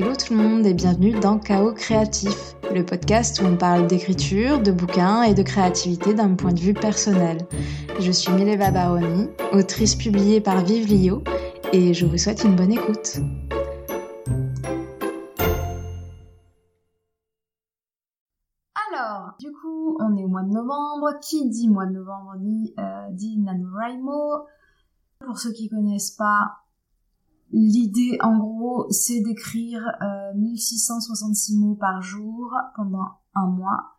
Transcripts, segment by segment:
Hello tout le monde et bienvenue dans Chaos Créatif, le podcast où on parle d'écriture, de bouquins et de créativité d'un point de vue personnel. Je suis Mileva Baroni, autrice publiée par Vive Lio et je vous souhaite une bonne écoute. Alors, du coup, on est au mois de novembre. Qui dit mois de novembre dit, euh, dit NaNoWriMo. Pour ceux qui connaissent pas, L'idée, en gros, c'est d'écrire 1666 euh, mots par jour pendant un mois.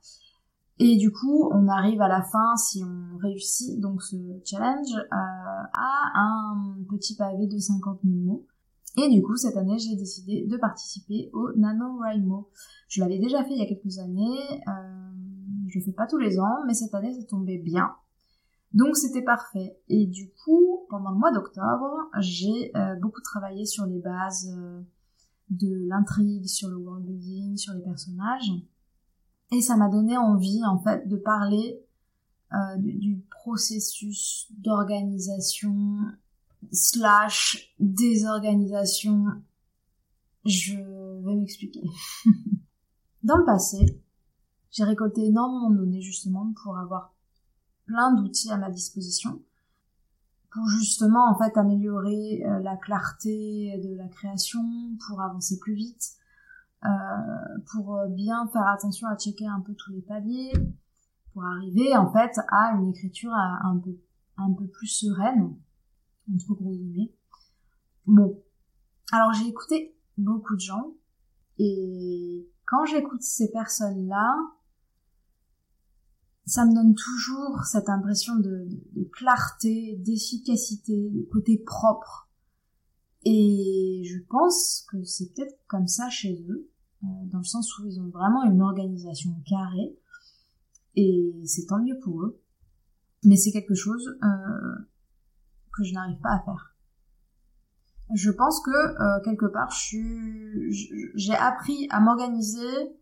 Et du coup, on arrive à la fin, si on réussit donc ce challenge, euh, à un petit pavé de 50 000 mots. Et du coup, cette année, j'ai décidé de participer au NaNoWriMo. Je l'avais déjà fait il y a quelques années. Euh, je le fais pas tous les ans, mais cette année, ça tombait bien. Donc c'était parfait. Et du coup, pendant le mois d'octobre, j'ai euh, beaucoup travaillé sur les bases euh, de l'intrigue, sur le world building, sur les personnages. Et ça m'a donné envie, en fait, de parler euh, du, processus d'organisation slash désorganisation. Je vais m'expliquer. Dans le passé, j'ai récolté énormément de données justement pour avoir plein d'outils à ma disposition pour justement en fait améliorer euh, la clarté de la création, pour avancer plus vite, euh, pour euh, bien faire attention à checker un peu tous les paliers, pour arriver en fait à une écriture un peu un peu plus sereine entre gros guillemets. Bon, alors j'ai écouté beaucoup de gens et quand j'écoute ces personnes là, ça me donne toujours cette impression de, clarté, d'efficacité, de côté propre. Et je pense que c'est peut-être comme ça chez eux, euh, dans le sens où ils ont vraiment une organisation carrée, et c'est tant mieux pour eux. Mais c'est quelque chose euh, que je n'arrive pas à faire. Je pense que euh, quelque part, j'ai appris à m'organiser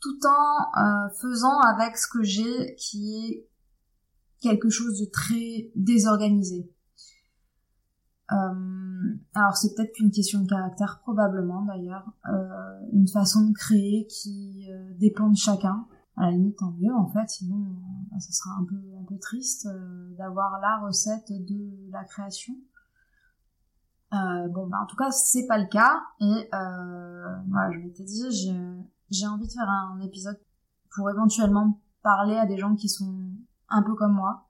tout en euh, faisant avec ce que j'ai qui est quelque chose de très désorganisé. Euh, alors c'est peut-être qu'une question de caractère, probablement d'ailleurs, euh, une façon de créer qui dépend de chacun. À la limite, tant mieux en fait, sinon ça sera un peu un peu triste d'avoir la recette de la création. bon, bah en tout cas c'est pas le cas et voilà, je m'étais dit, j'ai j'ai envie de faire un épisode pour éventuellement parler à des gens qui sont un peu comme moi,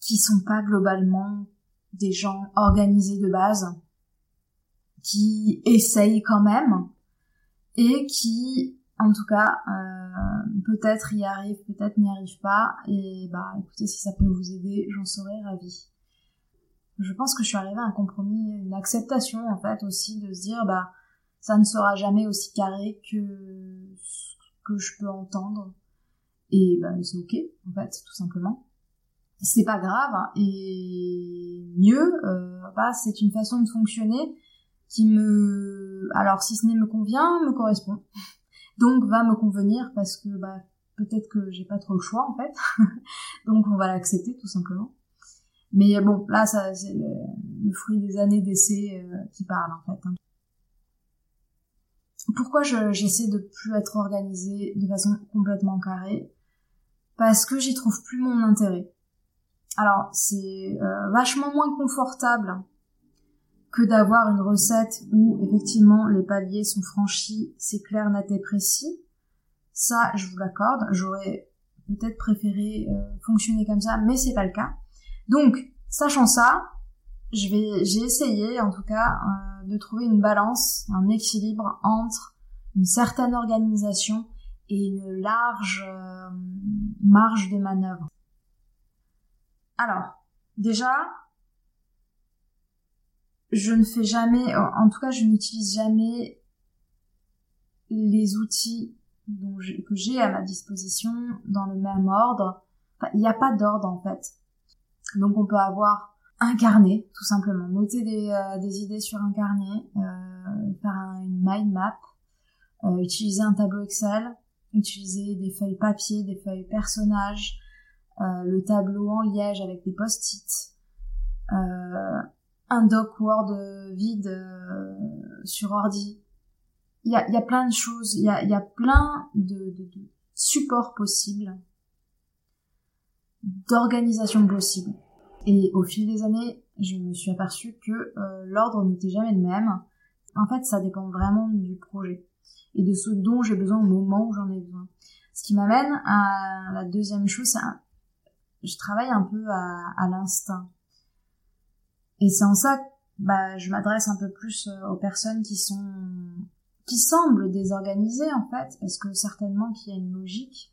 qui sont pas globalement des gens organisés de base, qui essayent quand même, et qui, en tout cas, euh, peut-être y arrivent, peut-être n'y arrivent pas, et bah écoutez, si ça peut vous aider, j'en serais ravie. Je pense que je suis arrivée à un compromis, une acceptation en fait aussi de se dire bah ça ne sera jamais aussi carré que ce que je peux entendre. Et ben c'est ok, en fait, tout simplement. C'est pas grave, hein. et mieux, euh, bah, c'est une façon de fonctionner qui me, alors si ce n'est me convient, me correspond. Donc va me convenir parce que bah peut-être que j'ai pas trop le choix en fait. Donc on va l'accepter tout simplement. Mais bon, là ça c'est le, fruit des années d'essai euh, qui parle en fait. Hein pourquoi j'essaie de plus être organisée de façon complètement carrée? Parce que j'y trouve plus mon intérêt. Alors c'est euh, vachement moins confortable que d'avoir une recette où effectivement les paliers sont franchis, c'est clair, net et précis. Ça, je vous l'accorde. J'aurais peut-être préféré euh, fonctionner comme ça, mais c'est pas le cas. Donc, sachant ça, je vais, j'ai essayé en tout cas euh, de trouver une balance, un équilibre entre une certaine organisation et une large euh, marge de manœuvre. Alors, déjà, je ne fais jamais, en tout cas, je n'utilise jamais les outils que j'ai à ma disposition dans le même ordre. il n'y a pas d'ordre en fait. Donc on peut avoir un carnet, tout simplement. Noter des, euh, des idées sur un carnet, euh, faire une mind map, euh, utiliser un tableau Excel, utiliser des feuilles papier, des feuilles personnages, euh, le tableau en liège avec des post-it, un doc Word vide sur ordi, il y a, y a plein de choses, il y a, y a plein de, de, de supports possibles, d'organisations possibles. Et au fil des années, je me suis aperçue que euh, l'ordre n'était jamais le même. En fait, ça dépend vraiment du projet et de ce dont j'ai besoin au moment où j'en ai besoin. Ce qui m'amène à la deuxième chose, c'est je travaille un peu à, l'instinct. Et c'est en ça que bah, je m'adresse un peu plus euh, aux personnes qui sont qui semblent désorganisées en fait, parce que certainement qu'il y a une logique,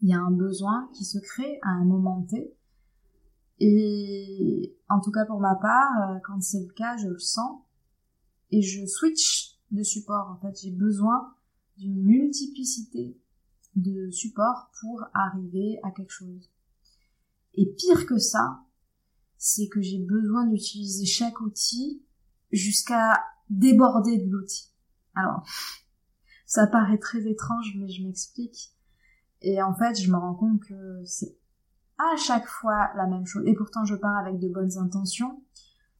il y a un besoin qui se crée à un moment T. Et en tout cas pour ma part, euh, quand c'est le cas, je le sens et je switch de support. En fait, j'ai besoin d'une multiplicité de supports pour arriver à quelque chose. Et pire que ça, c'est que j'ai besoin d'utiliser chaque outil jusqu'à déborder de l'outil. Alors, ça paraît très étrange, mais je m'explique. Et en fait, je me rends compte que c'est à chaque fois la même chose. Et pourtant, je pars avec de bonnes intentions.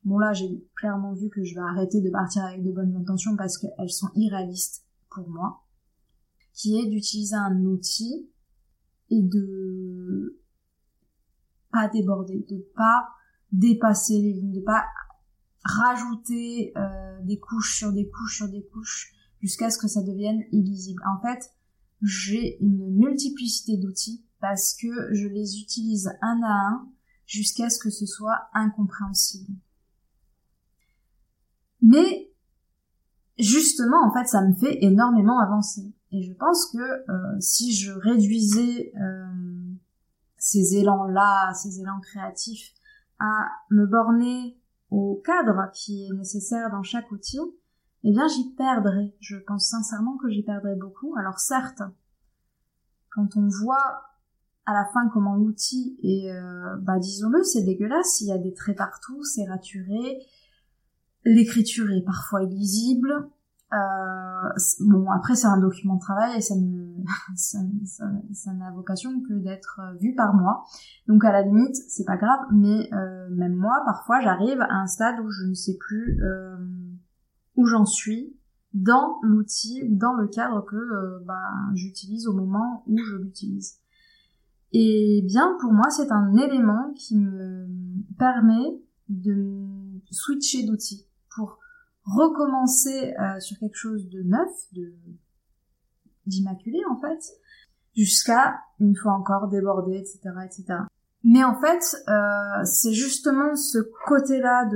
Bon là, j'ai clairement vu que je vais arrêter de partir avec de bonnes intentions parce qu'elles sont irréalistes pour moi. Qui est d'utiliser un outil et de pas déborder, de pas dépasser les lignes, de pas rajouter euh, des couches sur des couches sur des couches jusqu'à ce que ça devienne illisible. En fait, j'ai une multiplicité d'outils parce que je les utilise un à un jusqu'à ce que ce soit incompréhensible. Mais justement, en fait, ça me fait énormément avancer. Et je pense que euh, si je réduisais euh, ces élans-là, ces élans créatifs, à me borner au cadre qui est nécessaire dans chaque outil, eh bien j'y perdrais. Je pense sincèrement que j'y perdrais beaucoup. Alors certes, quand on voit à la fin comment l'outil est, euh, bah disons-le, c'est dégueulasse. Il y a des traits partout, c'est raturé. L'écriture est parfois illisible. Euh, bon, après c'est un document de travail et ça ne ça, n'a vocation que d'être euh, vu par moi. Donc à la limite, c'est pas grave, mais euh, même moi, parfois, j'arrive à un stade où je ne sais plus où j'en suis dans l'outil ou dans le cadre que bah, j'utilise au moment où je l'utilise. Et bien, pour moi, c'est un élément qui me permet de switcher d'outils pour recommencer euh, sur quelque chose de neuf, d'immaculé en fait, jusqu'à une fois encore déborder, etc., etc. Mais en fait, euh, c'est justement ce côté-là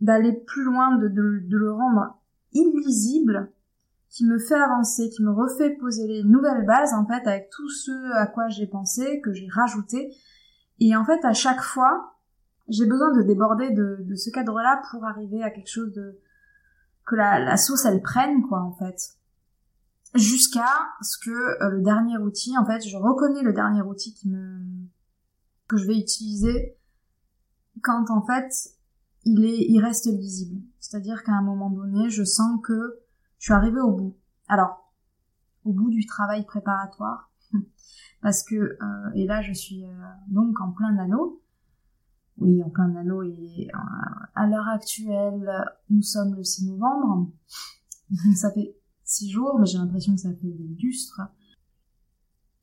d'aller plus loin, de, le rendre illisible, qui me fait avancer, qui me refait poser les nouvelles bases en fait avec tout ce à quoi j'ai pensé, que j'ai rajouté. Et en fait, à chaque fois, j'ai besoin de déborder de, ce cadre-là pour arriver à quelque chose de, que la, la sauce elle prenne quoi en fait jusqu'à ce que euh, le dernier outil en fait je reconnais le dernier outil qui me que je vais utiliser quand en fait il est il reste lisible c'est-à-dire qu'à un moment donné je sens que je suis arrivée au bout alors au bout du travail préparatoire parce que euh, et là je suis euh, donc en plein anneau oui, en plein anneau. Et euh, à l'heure actuelle, nous sommes le 6 novembre. ça fait 6 jours, mais j'ai l'impression que ça fait des lustres.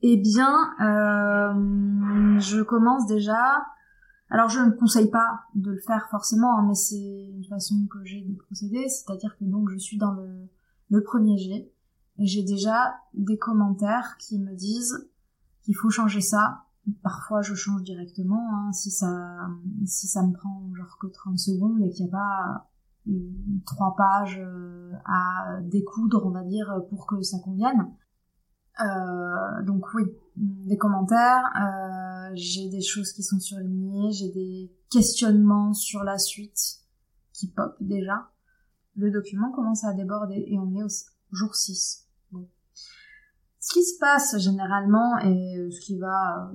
Eh bien, euh, je commence déjà. Alors, je ne conseille pas de le faire forcément, hein, mais c'est une façon que j'ai de procéder. C'est-à-dire que donc, je suis dans le, le premier jet et j'ai déjà des commentaires qui me disent qu'il faut changer ça, Parfois, je change directement, hein, si ça, si ça me prend genre que 30 secondes et qu'il n'y a pas trois pages euh, à découdre, on va dire, pour que ça convienne. Euh, donc oui, des commentaires, euh, j'ai des choses qui sont surlignées, j'ai des questionnements sur la suite qui pop déjà. Le document commence à déborder et on est au jour 6. Bon. Ce qui se passe généralement et ce qui va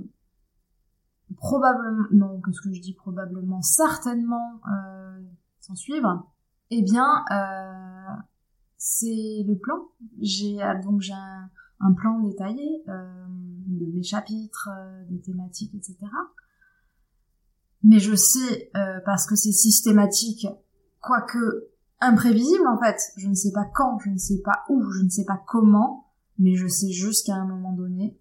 probablement, non, qu'est-ce que je dis probablement, certainement euh, s'en suivre, eh bien, euh, c'est le plan. J'ai euh, donc j'ai un, plan détaillé euh, de mes chapitres, euh, des thématiques, etc. Mais je sais, euh, parce que c'est systématique, quoique imprévisible en fait. Je ne sais pas quand, je ne sais pas où, je ne sais pas comment, mais je sais juste qu'à un moment donné,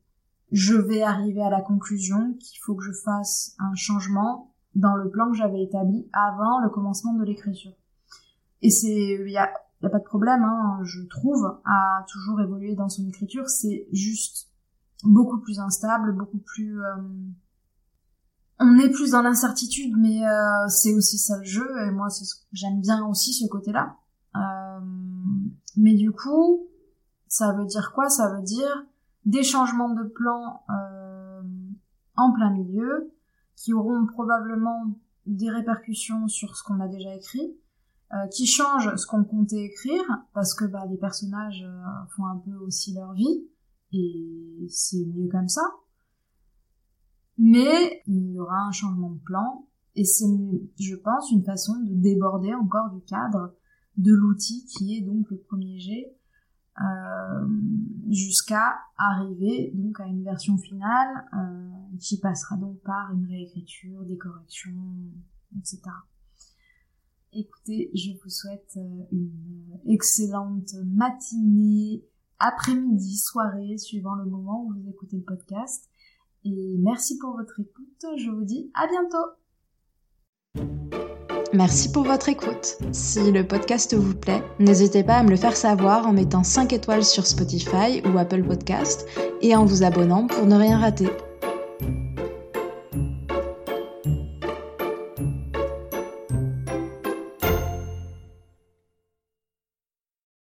je vais arriver à la conclusion qu'il faut que je fasse un changement dans le plan que j'avais établi avant le commencement de l'écriture. Et c'est, il y a, pas de problème, hein, je trouve, à toujours évoluer dans son écriture. C'est juste beaucoup plus instable, beaucoup plus. Euh, on est plus dans l'incertitude, mais euh, c'est aussi ça le jeu. Et moi, j'aime bien aussi ce côté-là. Euh, mais du coup, ça veut dire quoi? Ça veut dire des changements de plan en plein milieu, qui auront probablement des répercussions sur ce qu'on a déjà écrit, euh, qui changent ce qu'on comptait écrire, parce que bah, les personnages euh, font un peu aussi leur vie, et c'est mieux comme ça. Mais il y aura un changement de plan, et c'est, je pense, une façon de déborder encore du cadre de l'outil qui est donc le premier jet, euh, jusqu'à arriver donc à une version finale euh, qui passera donc par une réécriture, des corrections, etc. Écoutez, je vous souhaite euh, une excellente matinée, après-midi, soirée, suivant le moment où vous écoutez le podcast. Et merci pour votre écoute. Je vous dis à bientôt. Merci pour votre écoute. Si le podcast vous plaît, n'hésitez pas à me le faire savoir en mettant 5 étoiles sur Spotify ou Apple Podcast et en vous abonnant pour ne rien rater.